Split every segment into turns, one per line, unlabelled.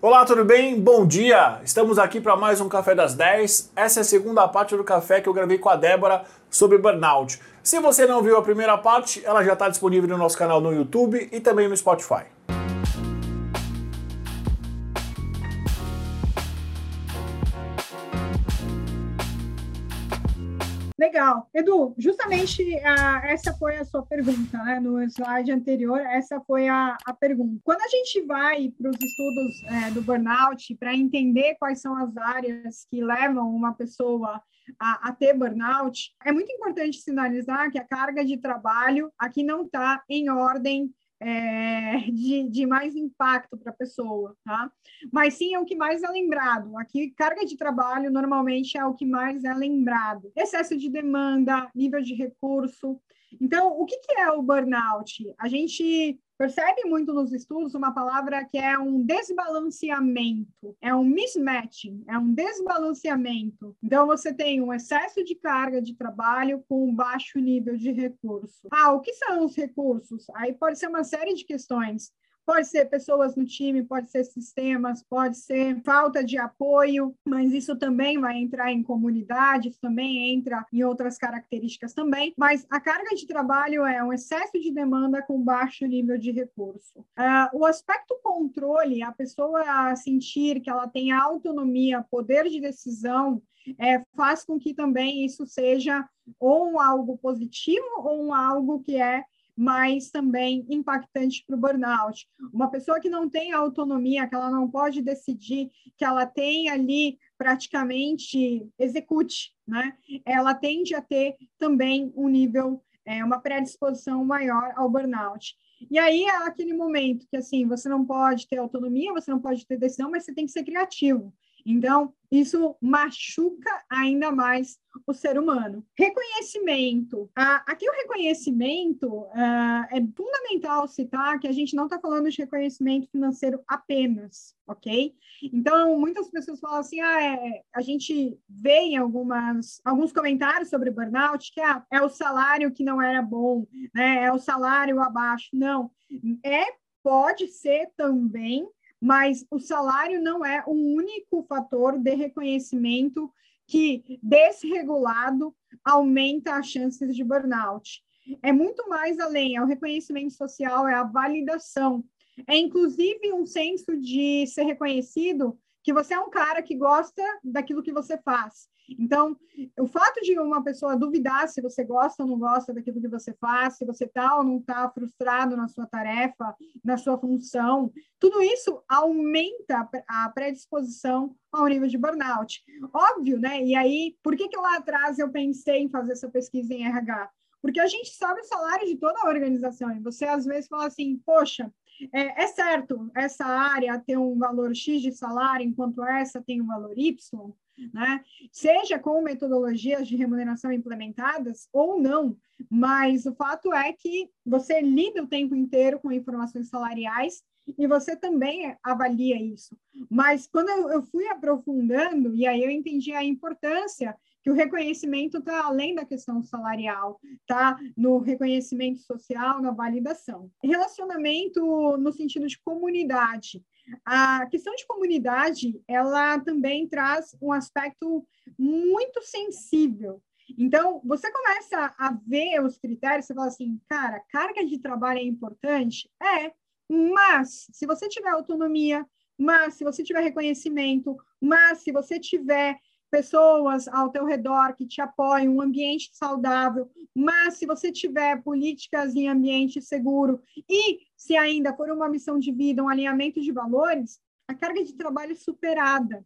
Olá, tudo bem? Bom dia! Estamos aqui para mais um Café das 10. Essa é a segunda parte do café que eu gravei com a Débora sobre burnout. Se você não viu a primeira parte, ela já está disponível no nosso canal no YouTube e também no Spotify.
Legal. Edu, justamente uh, essa foi a sua pergunta, né? No slide anterior, essa foi a, a pergunta. Quando a gente vai para os estudos é, do burnout, para entender quais são as áreas que levam uma pessoa a, a, ter burnout, é muito importante sinalizar que a carga de trabalho aqui não está em ordem é, de, de, mais impacto para a pessoa, tá? Mas sim é o que mais é lembrado. Aqui, carga de trabalho normalmente é o que mais é lembrado. Excesso de demanda, nível de recurso. Então, o que, que é o burnout? A gente percebe muito nos estudos uma palavra que é um desbalanceamento, é um mismatching, é um desbalanceamento. Então, você tem um excesso de carga de trabalho com um baixo nível de recurso. Ah, o que são os recursos? Aí pode ser uma série de questões. Pode ser pessoas no time, pode ser sistemas, pode ser falta de apoio, mas isso também vai entrar em comunidade, também entra em outras características também. Mas a carga de trabalho é um excesso de demanda com baixo nível de recurso. Uh, o aspecto controle, a pessoa sentir que ela tem autonomia, poder de decisão, é, faz com que também isso seja ou algo positivo ou algo que é mas também impactante para o burnout. Uma pessoa que não tem autonomia, que ela não pode decidir, que ela tem ali praticamente execute, né? Ela tende a ter também um nível, é, uma predisposição maior ao burnout. E aí é aquele momento que assim, você não pode ter autonomia, você não pode ter decisão, mas você tem que ser criativo. Então, isso machuca ainda mais o ser humano. Reconhecimento. Ah, aqui o reconhecimento ah, é fundamental citar que a gente não está falando de reconhecimento financeiro apenas, ok? Então, muitas pessoas falam assim, ah, é, a gente vê em algumas, alguns comentários sobre burnout que ah, é o salário que não era bom, né? é o salário abaixo. Não, é pode ser também mas o salário não é o único fator de reconhecimento que, desregulado, aumenta as chances de burnout. É muito mais além, é o reconhecimento social, é a validação. É inclusive um senso de ser reconhecido que você é um cara que gosta daquilo que você faz. Então, o fato de uma pessoa duvidar se você gosta ou não gosta daquilo que você faz, se você está ou não está frustrado na sua tarefa, na sua função, tudo isso aumenta a predisposição ao nível de burnout. Óbvio, né? E aí, por que, que lá atrás eu pensei em fazer essa pesquisa em RH? Porque a gente sabe o salário de toda a organização, e você às vezes fala assim, poxa, é, é, certo, essa área tem um valor X de salário, enquanto essa tem um valor Y, né? Seja com metodologias de remuneração implementadas ou não, mas o fato é que você lida o tempo inteiro com informações salariais e você também avalia isso. Mas quando eu fui aprofundando, e aí eu entendi a importância que o reconhecimento está além da questão salarial, tá no reconhecimento social, na validação. Relacionamento no sentido de comunidade. A questão de comunidade, ela também traz um aspecto muito sensível. Então, você começa a ver os critérios, você fala assim, cara, carga de trabalho é importante? É, mas se você tiver autonomia, mas se você tiver reconhecimento, mas se você tiver pessoas ao teu redor que te apoiam, um ambiente saudável, mas se você tiver políticas em ambiente seguro e se ainda for uma missão de vida, um alinhamento de valores, a carga de trabalho é superada.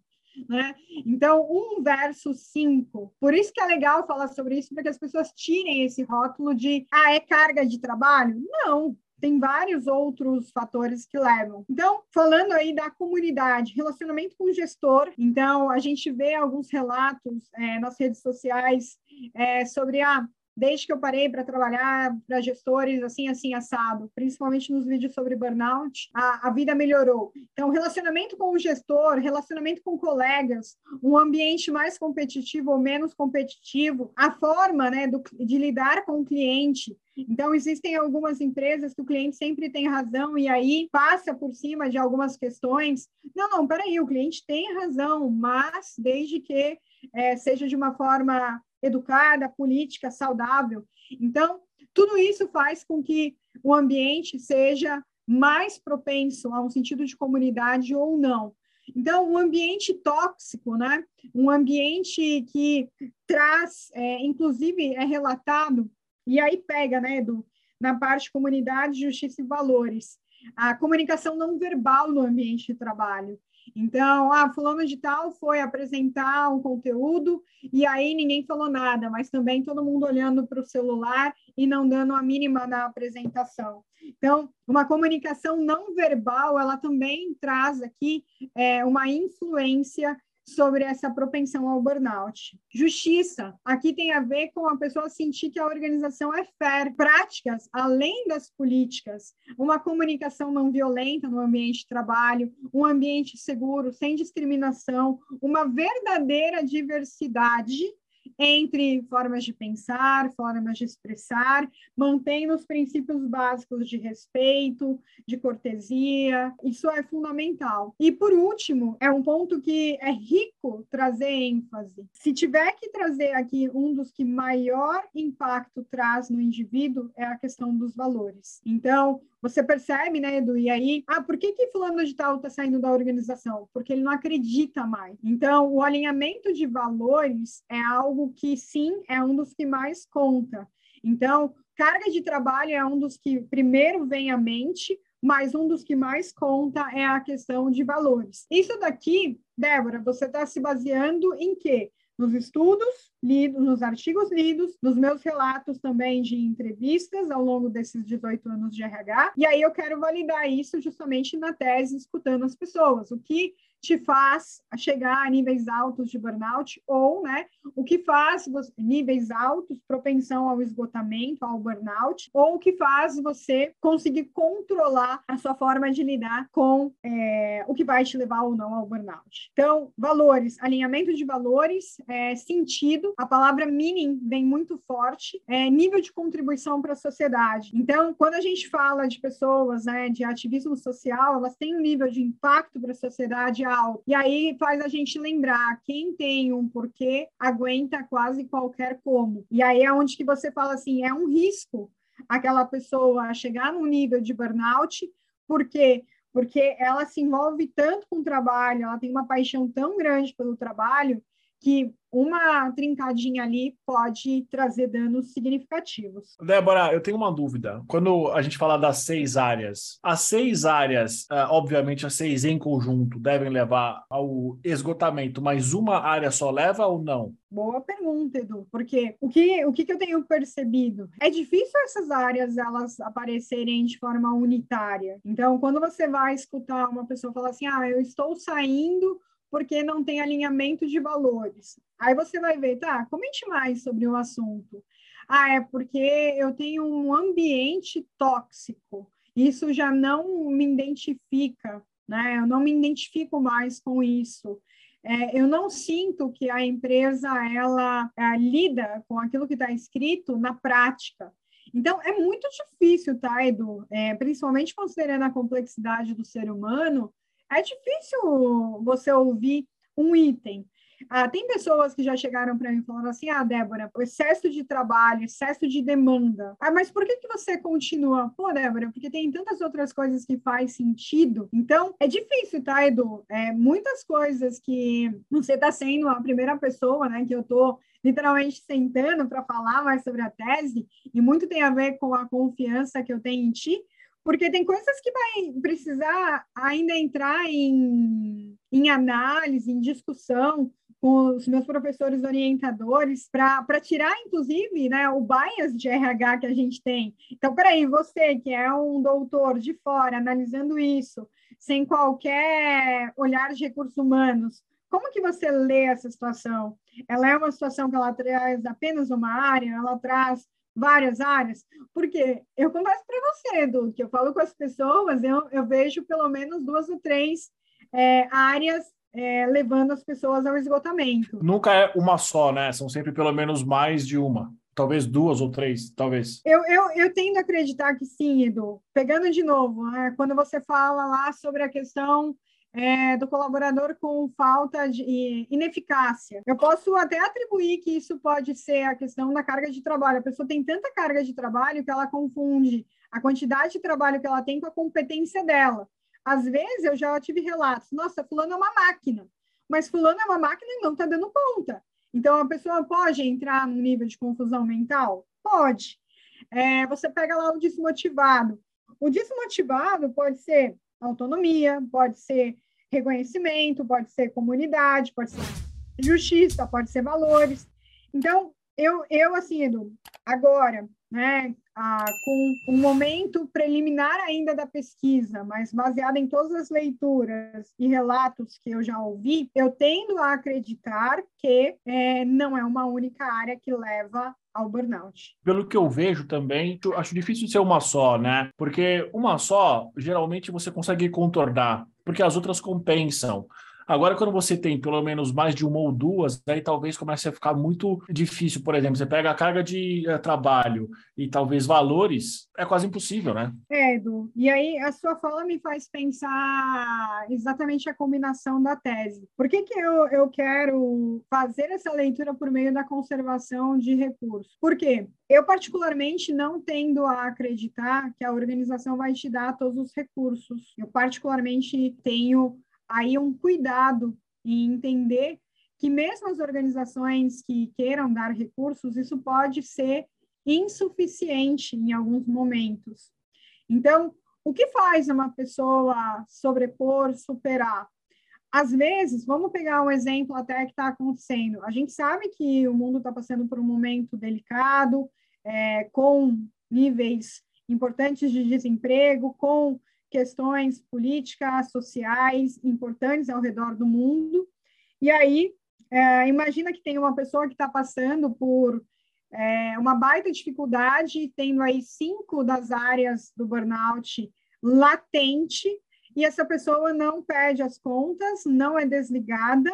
Né? Então, um versus cinco. Por isso que é legal falar sobre isso, para que as pessoas tirem esse rótulo de ah, é carga de trabalho. Não, tem vários outros fatores que levam. Então, falando aí da comunidade, relacionamento com o gestor, então a gente vê alguns relatos é, nas redes sociais é, sobre a ah, desde que eu parei para trabalhar para gestores assim, assim, assado, principalmente nos vídeos sobre burnout, a, a vida melhorou. Então, relacionamento com o gestor, relacionamento com colegas, um ambiente mais competitivo ou menos competitivo, a forma né, do, de lidar com o cliente, então, existem algumas empresas que o cliente sempre tem razão e aí passa por cima de algumas questões. Não, não, peraí, o cliente tem razão, mas desde que é, seja de uma forma educada, política, saudável. Então, tudo isso faz com que o ambiente seja mais propenso a um sentido de comunidade ou não. Então, um ambiente tóxico, né? um ambiente que traz, é, inclusive, é relatado, e aí pega, né, Edu, na parte comunidade, justiça e valores, a comunicação não verbal no ambiente de trabalho. Então, ah, fulano de tal foi apresentar um conteúdo e aí ninguém falou nada, mas também todo mundo olhando para o celular e não dando a mínima na apresentação. Então, uma comunicação não verbal, ela também traz aqui é, uma influência sobre essa propensão ao burnout. Justiça, aqui tem a ver com a pessoa sentir que a organização é fair. Práticas, além das políticas, uma comunicação não violenta no ambiente de trabalho, um ambiente seguro, sem discriminação, uma verdadeira diversidade entre formas de pensar, formas de expressar, mantendo os princípios básicos de respeito, de cortesia. Isso é fundamental. E por último, é um ponto que é rico trazer ênfase. Se tiver que trazer aqui um dos que maior impacto traz no indivíduo é a questão dos valores. Então, você percebe, né, Edu? E aí, ah, por que que fulano de tal está saindo da organização? Porque ele não acredita mais. Então, o alinhamento de valores é algo que, sim, é um dos que mais conta. Então, carga de trabalho é um dos que primeiro vem à mente, mas um dos que mais conta é a questão de valores. Isso daqui, Débora, você está se baseando em quê? Nos estudos lidos, nos artigos lidos, nos meus relatos também de entrevistas ao longo desses 18 anos de RH. E aí eu quero validar isso justamente na tese, escutando as pessoas. O que te faz chegar a níveis altos de burnout ou, né, o que faz você, níveis altos, propensão ao esgotamento, ao burnout, ou o que faz você conseguir controlar a sua forma de lidar com é, o que vai te levar ou não ao burnout. Então, valores, alinhamento de valores, é, sentido, a palavra meaning vem muito forte, é, nível de contribuição para a sociedade. Então, quando a gente fala de pessoas, né, de ativismo social, elas têm um nível de impacto para a sociedade alto. E aí faz a gente lembrar, quem tem um porquê aguenta quase qualquer como. E aí é onde que você fala assim, é um risco aquela pessoa chegar num nível de burnout, porque porque ela se envolve tanto com o trabalho, ela tem uma paixão tão grande pelo trabalho que uma trincadinha ali pode trazer danos significativos.
Débora, eu tenho uma dúvida. Quando a gente fala das seis áreas, as seis áreas, é, obviamente as seis em conjunto, devem levar ao esgotamento, mas uma área só leva ou não?
Boa pergunta, Edu, porque o que, o que eu tenho percebido? É difícil essas áreas elas aparecerem de forma unitária. Então, quando você vai escutar uma pessoa falar assim, ah, eu estou saindo porque não tem alinhamento de valores. Aí você vai ver, tá, comente mais sobre o assunto. Ah, é porque eu tenho um ambiente tóxico. Isso já não me identifica, né? Eu não me identifico mais com isso. É, eu não sinto que a empresa ela lida com aquilo que está escrito na prática. Então, é muito difícil, tá, Edu? É, principalmente considerando a complexidade do ser humano, é difícil você ouvir um item. Ah, tem pessoas que já chegaram para mim falando assim: ah, Débora, excesso de trabalho, excesso de demanda. Ah, mas por que, que você continua? Pô, Débora, porque tem tantas outras coisas que faz sentido. Então, é difícil, tá, Edu? É, muitas coisas que você está sendo a primeira pessoa, né, que eu estou literalmente sentando para falar mais sobre a tese, e muito tem a ver com a confiança que eu tenho em ti, porque tem coisas que vai precisar ainda entrar em, em análise, em discussão com os meus professores orientadores, para tirar, inclusive, né, o bias de RH que a gente tem. Então, peraí, você que é um doutor de fora, analisando isso, sem qualquer olhar de recursos humanos, como que você lê essa situação? Ela é uma situação que ela traz apenas uma área, ela traz várias áreas? Porque eu confesso para você, Edu, que eu falo com as pessoas, eu, eu vejo pelo menos duas ou três é, áreas é, levando as pessoas ao esgotamento.
Nunca é uma só, né? São sempre pelo menos mais de uma. Talvez duas ou três, talvez.
Eu, eu, eu tendo a acreditar que sim, Edu. Pegando de novo, né, quando você fala lá sobre a questão é, do colaborador com falta de ineficácia. Eu posso até atribuir que isso pode ser a questão da carga de trabalho. A pessoa tem tanta carga de trabalho que ela confunde a quantidade de trabalho que ela tem com a competência dela. Às vezes eu já tive relatos, nossa, fulano é uma máquina, mas fulano é uma máquina e não está dando conta. Então a pessoa pode entrar num nível de confusão mental? Pode. É, você pega lá o desmotivado. O desmotivado pode ser autonomia, pode ser reconhecimento, pode ser comunidade, pode ser justiça, pode ser valores. Então, eu, eu assim, Edu, agora, né, ah, com um momento preliminar ainda da pesquisa, mas baseada em todas as leituras e relatos que eu já ouvi, eu tendo a acreditar que é, não é uma única área que leva ao burnout.
Pelo que eu vejo também, acho difícil ser uma só, né? Porque uma só, geralmente você consegue contornar, porque as outras compensam. Agora, quando você tem pelo menos mais de uma ou duas, aí talvez comece a ficar muito difícil. Por exemplo, você pega a carga de uh, trabalho e talvez valores, é quase impossível, né?
É, Edu. E aí, a sua fala me faz pensar exatamente a combinação da tese. Por que, que eu, eu quero fazer essa leitura por meio da conservação de recursos? Por quê? Eu, particularmente, não tendo a acreditar que a organização vai te dar todos os recursos. Eu, particularmente, tenho aí um cuidado em entender que mesmo as organizações que queiram dar recursos, isso pode ser insuficiente em alguns momentos. Então, o que faz uma pessoa sobrepor, superar? Às vezes, vamos pegar um exemplo até que está acontecendo. A gente sabe que o mundo está passando por um momento delicado, é, com níveis importantes de desemprego, com questões políticas, sociais importantes ao redor do mundo. E aí, é, imagina que tem uma pessoa que está passando por é, uma baita dificuldade, tendo aí cinco das áreas do burnout latente, e essa pessoa não perde as contas, não é desligada,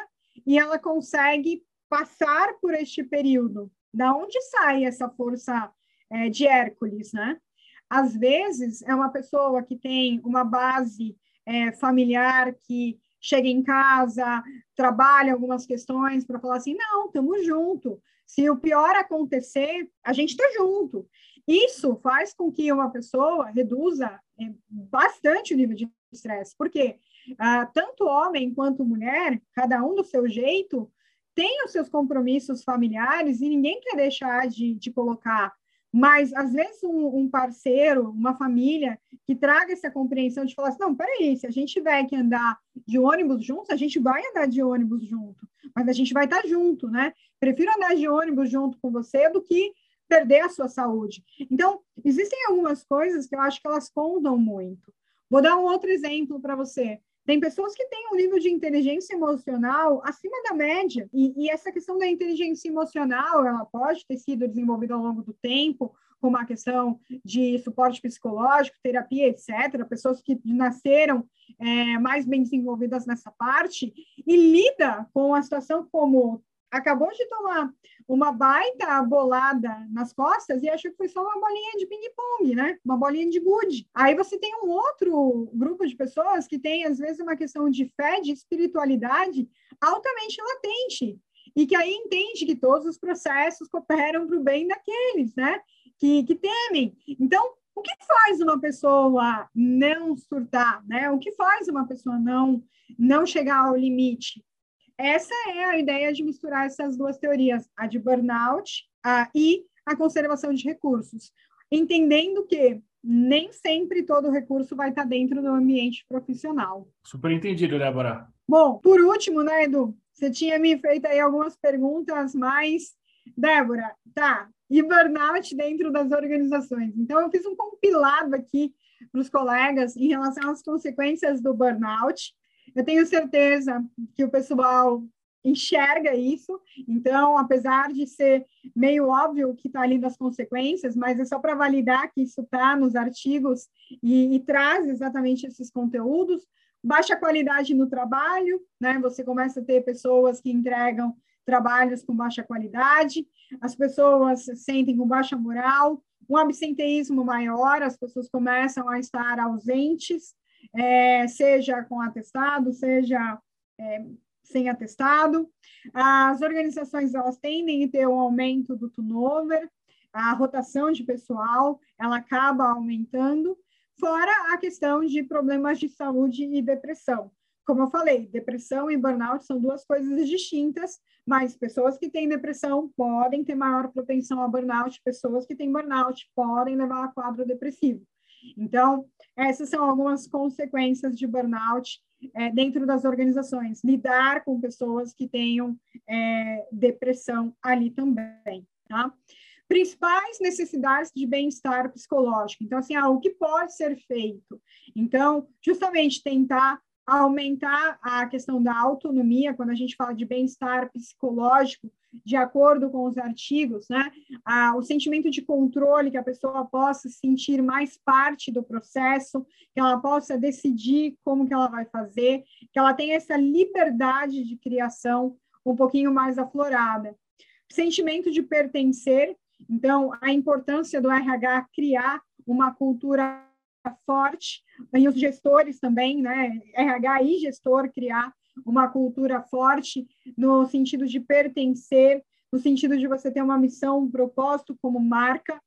e ela consegue passar por este período. Da onde sai essa força é, de Hércules, né? Às vezes, é uma pessoa que tem uma base é, familiar, que chega em casa, trabalha algumas questões para falar assim: não, estamos junto. Se o pior acontecer, a gente está junto. Isso faz com que uma pessoa reduza é, bastante o nível de estresse, porque ah, tanto homem quanto mulher, cada um do seu jeito, tem os seus compromissos familiares e ninguém quer deixar de, de colocar mas, às vezes, um, um, parceiro, uma família, que traga essa compreensão de falar assim, não, peraí, se a gente tiver que andar de ônibus juntos, a gente vai andar de ônibus junto, mas a gente vai estar junto, né? Prefiro andar de ônibus junto com você do que perder a sua saúde. Então, existem algumas coisas que eu acho que elas contam muito. Vou dar um outro exemplo para você. Tem pessoas que têm um nível de inteligência emocional acima da média, e, e, essa questão da inteligência emocional, ela pode ter sido desenvolvida ao longo do tempo, como a questão de suporte psicológico, terapia, etc. Pessoas que nasceram é, mais bem desenvolvidas nessa parte, e lida com a situação como acabou de tomar uma baita bolada nas costas e achou que foi só uma bolinha de ping-pong, né? Uma bolinha de gude. Aí você tem um outro grupo de pessoas que tem, às vezes, uma questão de fé, de espiritualidade altamente latente e que aí entende que todos os processos cooperam para o bem daqueles, né? Que, que temem. Então, o que faz uma pessoa não surtar, né? O que faz uma pessoa não não chegar ao limite? Essa é a ideia de misturar essas duas teorias, a de burnout a, e a conservação de recursos, entendendo que nem sempre todo recurso vai estar dentro do ambiente profissional.
Super entendido, Débora.
Bom, por último, né, Edu? Você tinha me feito aí algumas perguntas, mas, Débora, tá, e burnout dentro das organizações. Então, eu fiz um compilado aqui para os colegas em relação às consequências do burnout Eu tenho certeza que o pessoal enxerga isso. Então, apesar de ser meio óbvio que está ali das consequências, mas é só para validar que isso está nos artigos e, e, traz exatamente esses conteúdos. Baixa qualidade no trabalho, né? Você começa a ter pessoas que entregam trabalhos com baixa qualidade, as pessoas se sentem com baixa moral, um absenteísmo maior, as pessoas começam a estar ausentes, é, seja com atestado, seja é, sem atestado. As organizações elas tendem a ter um aumento do turnover, a rotação de pessoal ela acaba aumentando, fora a questão de problemas de saúde e depressão. Como eu falei, depressão e burnout são duas coisas distintas, mas pessoas que têm depressão podem ter maior propensão a burnout, pessoas que têm burnout podem levar a quadro depressivo. Então, essas são algumas consequências de burnout é, dentro das organizações, lidar com pessoas que tenham é, depressão ali também, tá? Principais necessidades de bem-estar psicológico. Então, assim, ah, o que pode ser feito? Então, justamente tentar aumentar a questão da autonomia, quando a gente fala de bem-estar psicológico, de acordo com os artigos, né? Ah, o sentimento de controle, que a pessoa possa sentir mais parte do processo, que ela possa decidir como que ela vai fazer, que ela tenha essa liberdade de criação um pouquinho mais aflorada. Sentimento de pertencer, então, a importância do RH criar uma cultura forte, e os gestores também, né, RH e gestor criar uma cultura forte no sentido de pertencer, no sentido de você ter uma missão, um propósito como marca.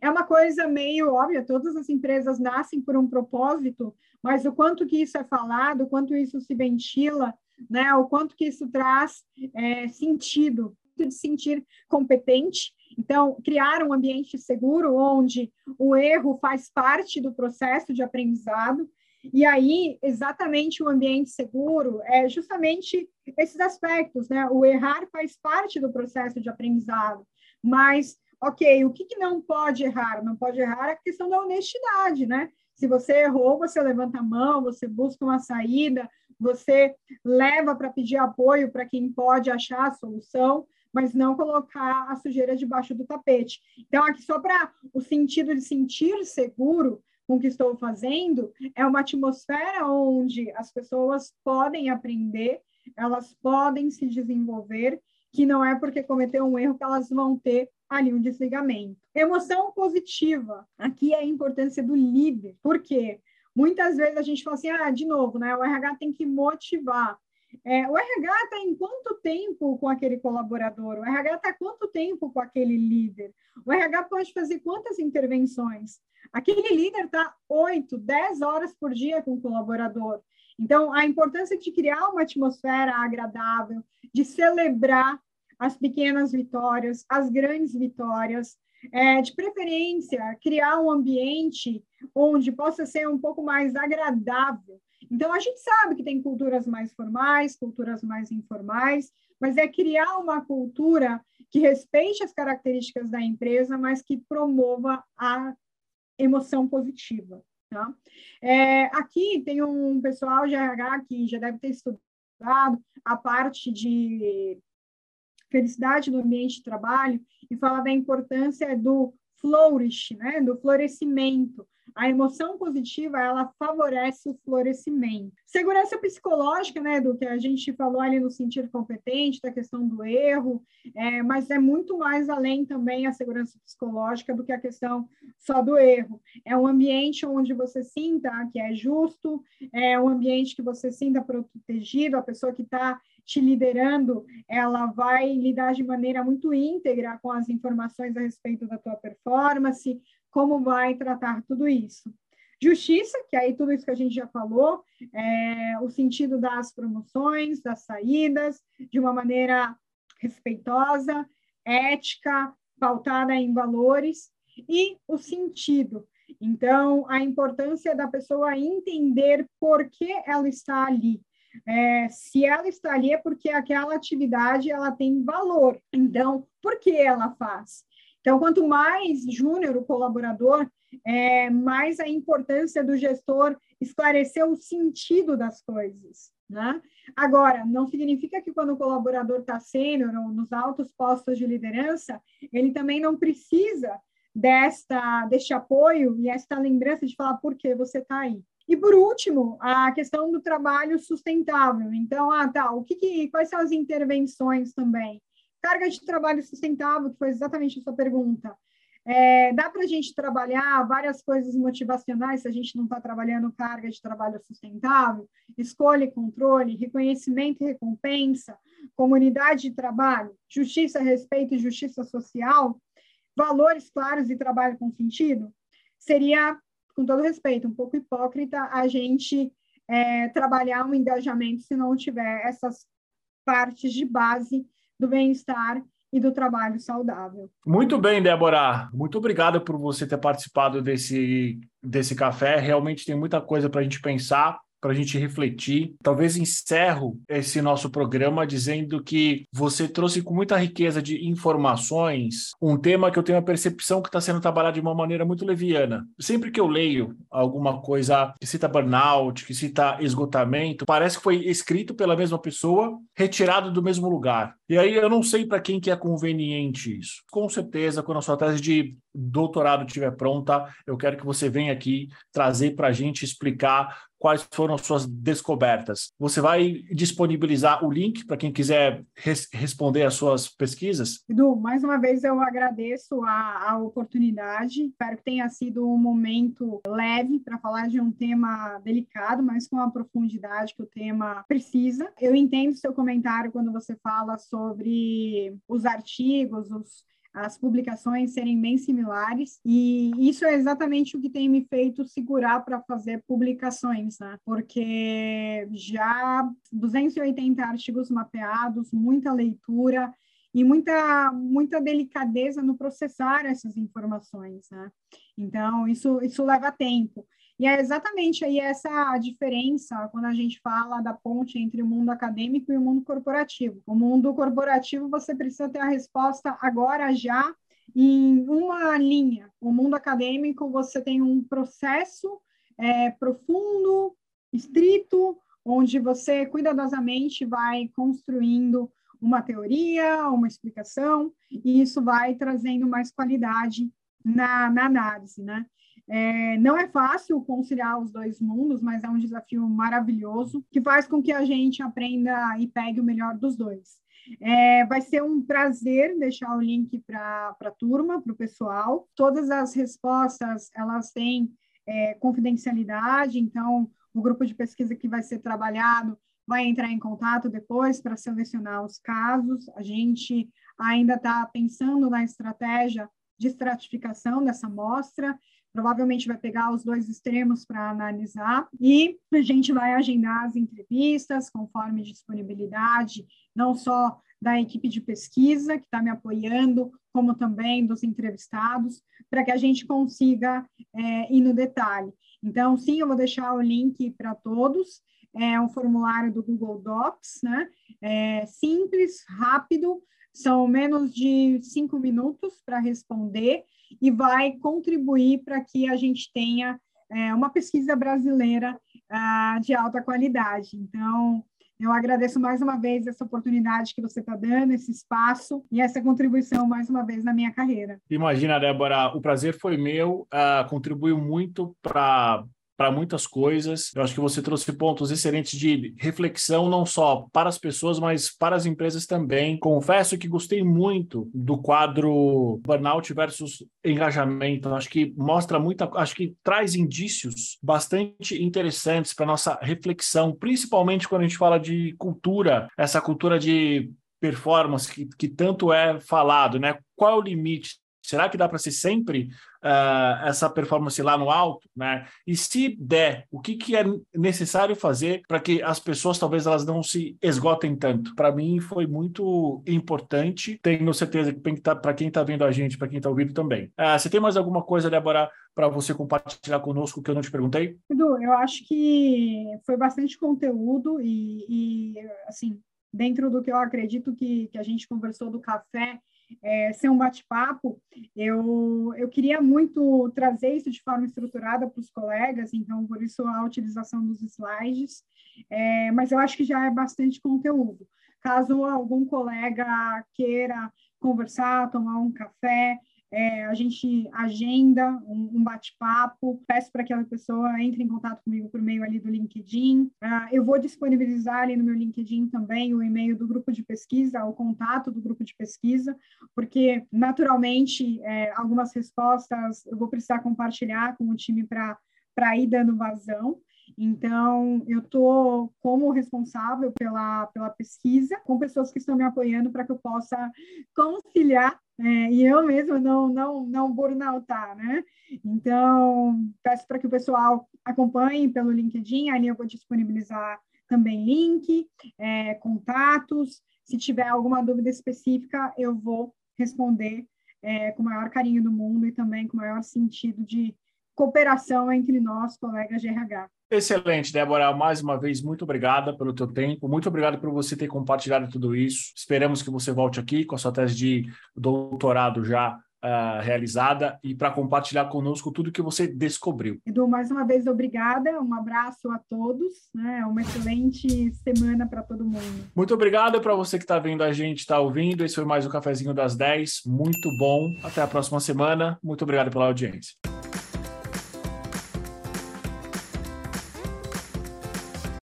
É uma coisa meio óbvia, todas as empresas nascem por um propósito, mas o quanto que isso é falado, o quanto isso se ventila, né, o quanto que isso traz é, sentido, de sentir competente, então, criar um ambiente seguro onde o erro faz parte do processo de aprendizado. E aí, exatamente o ambiente seguro é justamente esses aspectos, né? O errar faz parte do processo de aprendizado, mas, ok, o que, que não pode errar? Não pode errar a questão da honestidade, né? Se você errou, você levanta a mão, você busca uma saída, você leva para pedir apoio para quem pode achar a solução, mas não colocar a sujeira debaixo do tapete. Então, aqui só para o sentido de sentir seguro com o que estou fazendo, é uma atmosfera onde as pessoas podem aprender, elas podem se desenvolver, que não é porque cometeu um erro que elas vão ter ali um desligamento. Emoção positiva. Aqui é a importância do líder. Por quê? Muitas vezes a gente fala assim, ah, de novo, né? O RH tem que motivar. É, o RH está em quanto tempo com aquele colaborador? O RH está quanto tempo com aquele líder? O RH pode fazer quantas intervenções? Aquele líder está oito, dez horas por dia com o colaborador. Então, a importância de criar uma atmosfera agradável, de celebrar as pequenas vitórias, as grandes vitórias, é, de preferência, criar um ambiente onde possa ser um pouco mais agradável então, a gente sabe que tem culturas mais formais, culturas mais informais, mas é criar uma cultura que respeite as características da empresa, mas que promova a emoção positiva. Tá? É, aqui tem um pessoal de RH que já deve ter estudado a parte de felicidade no ambiente de trabalho e fala da importância do flourish, né, do florescimento. A emoção positiva, ela favorece o florescimento. Segurança psicológica, né, do que a gente falou ali no sentido competente, da questão do erro, é, mas é muito mais além também a segurança psicológica do que a questão só do erro. É um ambiente onde você sinta que é justo, é um ambiente que você sinta protegido, a pessoa que está te liderando, ela vai lidar de maneira muito íntegra com as informações a respeito da tua performance, como vai tratar tudo isso. Justiça, que aí tudo isso que a gente já falou, é o sentido das promoções, das saídas, de uma maneira respeitosa, ética, pautada em valores, e o sentido. Então, a importância da pessoa entender por que ela está ali, é, se ela está ali é porque aquela atividade ela tem valor. Então, por que ela faz? Então, quanto mais júnior o colaborador, é, mais a importância do gestor esclarecer o sentido das coisas. Né? Agora, não significa que quando o colaborador está sênior ou nos altos postos de liderança, ele também não precisa desta, deste apoio e esta lembrança de falar por que você está aí. E por último, a questão do trabalho sustentável. Então, ah, tá, o que, que quais são as intervenções também? Carga de trabalho sustentável, que foi exatamente a sua pergunta. É, dá para a gente trabalhar várias coisas motivacionais se a gente não está trabalhando carga de trabalho sustentável, escolha e controle, reconhecimento e recompensa, comunidade de trabalho, justiça, respeito e justiça social, valores claros e trabalho com sentido? Seria, com todo respeito, um pouco hipócrita a gente é, trabalhar um engajamento se não tiver essas partes de base do bem-estar e do trabalho saudável.
Muito bem, Débora. Muito obrigado por você ter participado desse, desse café. Realmente tem muita coisa para a gente pensar para a gente refletir. Talvez encerro esse nosso programa dizendo que você trouxe com muita riqueza de informações um tema que eu tenho a percepção que está sendo trabalhado de uma maneira muito leviana. Sempre que eu leio alguma coisa que cita burnout, que cita esgotamento, parece que foi escrito pela mesma pessoa, retirado do mesmo lugar. E aí eu não sei para quem que é conveniente isso. Com certeza, quando a sua tese de doutorado estiver pronta, eu quero que você venha aqui trazer para a gente explicar quais foram as suas descobertas. Você vai disponibilizar o link para quem quiser res responder às suas pesquisas?
Edu, mais uma vez eu agradeço a, a oportunidade. Espero que tenha sido um momento leve para falar de um tema delicado, mas com a profundidade que o tema precisa. Eu entendo seu comentário quando você fala sobre os artigos, os as publicações serem bem similares, e isso é exatamente o que tem me feito segurar para fazer publicações, né? Porque já 280 artigos mapeados, muita leitura e muita muita delicadeza no processar essas informações, né? Então, isso isso leva tempo. E é exatamente aí essa diferença quando a gente fala da ponte entre o mundo acadêmico e o mundo corporativo. O mundo corporativo você precisa ter a resposta agora já em uma linha. O mundo acadêmico você tem um processo é, profundo, estrito, onde você cuidadosamente vai construindo uma teoria, uma explicação, e isso vai trazendo mais qualidade na, na análise, né? É, não é fácil conciliar os dois mundos, mas é um desafio maravilhoso que faz com que a gente aprenda e pegue o melhor dos dois. É, vai ser um prazer deixar o link para a turma, para o pessoal. Todas as respostas elas têm é, confidencialidade, então o grupo de pesquisa que vai ser trabalhado vai entrar em contato depois para selecionar os casos. A gente ainda está pensando na estratégia de estratificação dessa amostra provavelmente vai pegar os dois extremos para analisar e a gente vai agendar as entrevistas conforme disponibilidade, não só da equipe de pesquisa que está me apoiando, como também dos entrevistados, para que a gente consiga é, ir no detalhe. Então, sim, eu vou deixar o link para todos. É um formulário do Google Docs, né? É simples, rápido, são menos de cinco minutos para responder e vai contribuir para que a gente tenha é, uma pesquisa brasileira ah, de alta qualidade. Então, eu agradeço mais uma vez essa oportunidade que você está dando, esse espaço e essa contribuição mais uma vez na minha carreira.
Imagina, Débora, o prazer foi meu, uh, contribuiu muito para para muitas coisas. Eu acho que você trouxe pontos excelentes de reflexão, não só para as pessoas, mas para as empresas também. Confesso que gostei muito do quadro Burnout versus Engajamento. Acho que mostra muita, acho que traz indícios bastante interessantes para nossa reflexão, principalmente quando a gente fala de cultura, essa cultura de performance que, que tanto é falado, né? Qual é o limite Será que dá para ser sempre uh, essa performance lá no alto, né? E se der, o que, que é necessário fazer para que as pessoas talvez elas não se esgotem tanto? Para mim foi muito importante. Tenho certeza que para quem está tá vendo a gente, para quem está ouvindo também. Uh, você tem mais alguma coisa, Débora, para você compartilhar conosco que eu não te perguntei?
Edu, eu acho que foi bastante conteúdo e, e assim, dentro do que eu acredito que, que a gente conversou do café, é, ser um bate-papo, eu, eu queria muito trazer isso de forma estruturada para os colegas, então, por isso a utilização dos slides, é, mas eu acho que já é bastante conteúdo. Caso algum colega queira conversar, tomar um café, é, a gente agenda um, um bate-papo, peço para que a pessoa entre em contato comigo por meio ali do LinkedIn. Uh, eu vou disponibilizar ali no meu LinkedIn também o e-mail do grupo de pesquisa, o contato do grupo de pesquisa, porque naturalmente é, algumas respostas eu vou precisar compartilhar com o time para ir dando vazão. Então, eu estou como responsável pela, pela pesquisa, com pessoas que estão me apoiando para que eu possa conciliar é, e eu mesma não, não, não burnoutar, né? Então, peço para que o pessoal acompanhe pelo LinkedIn, ali eu vou disponibilizar também link, é, contatos. Se tiver alguma dúvida específica, eu vou responder é, com o maior carinho do mundo e também com o maior sentido de cooperação entre nós, colegas de RH.
Excelente, Débora. Mais uma vez, muito obrigada pelo teu tempo. Muito obrigado por você ter compartilhado tudo isso. Esperamos que você volte aqui com a sua tese de doutorado já uh, realizada e para compartilhar conosco tudo que você descobriu.
Edu, mais uma vez, obrigada. Um abraço a todos. Né? Uma excelente semana para todo mundo.
Muito obrigado para você que está vendo a gente, está ouvindo. Esse foi mais o Cafezinho das 10. Muito bom. Até a próxima semana. Muito obrigado pela audiência.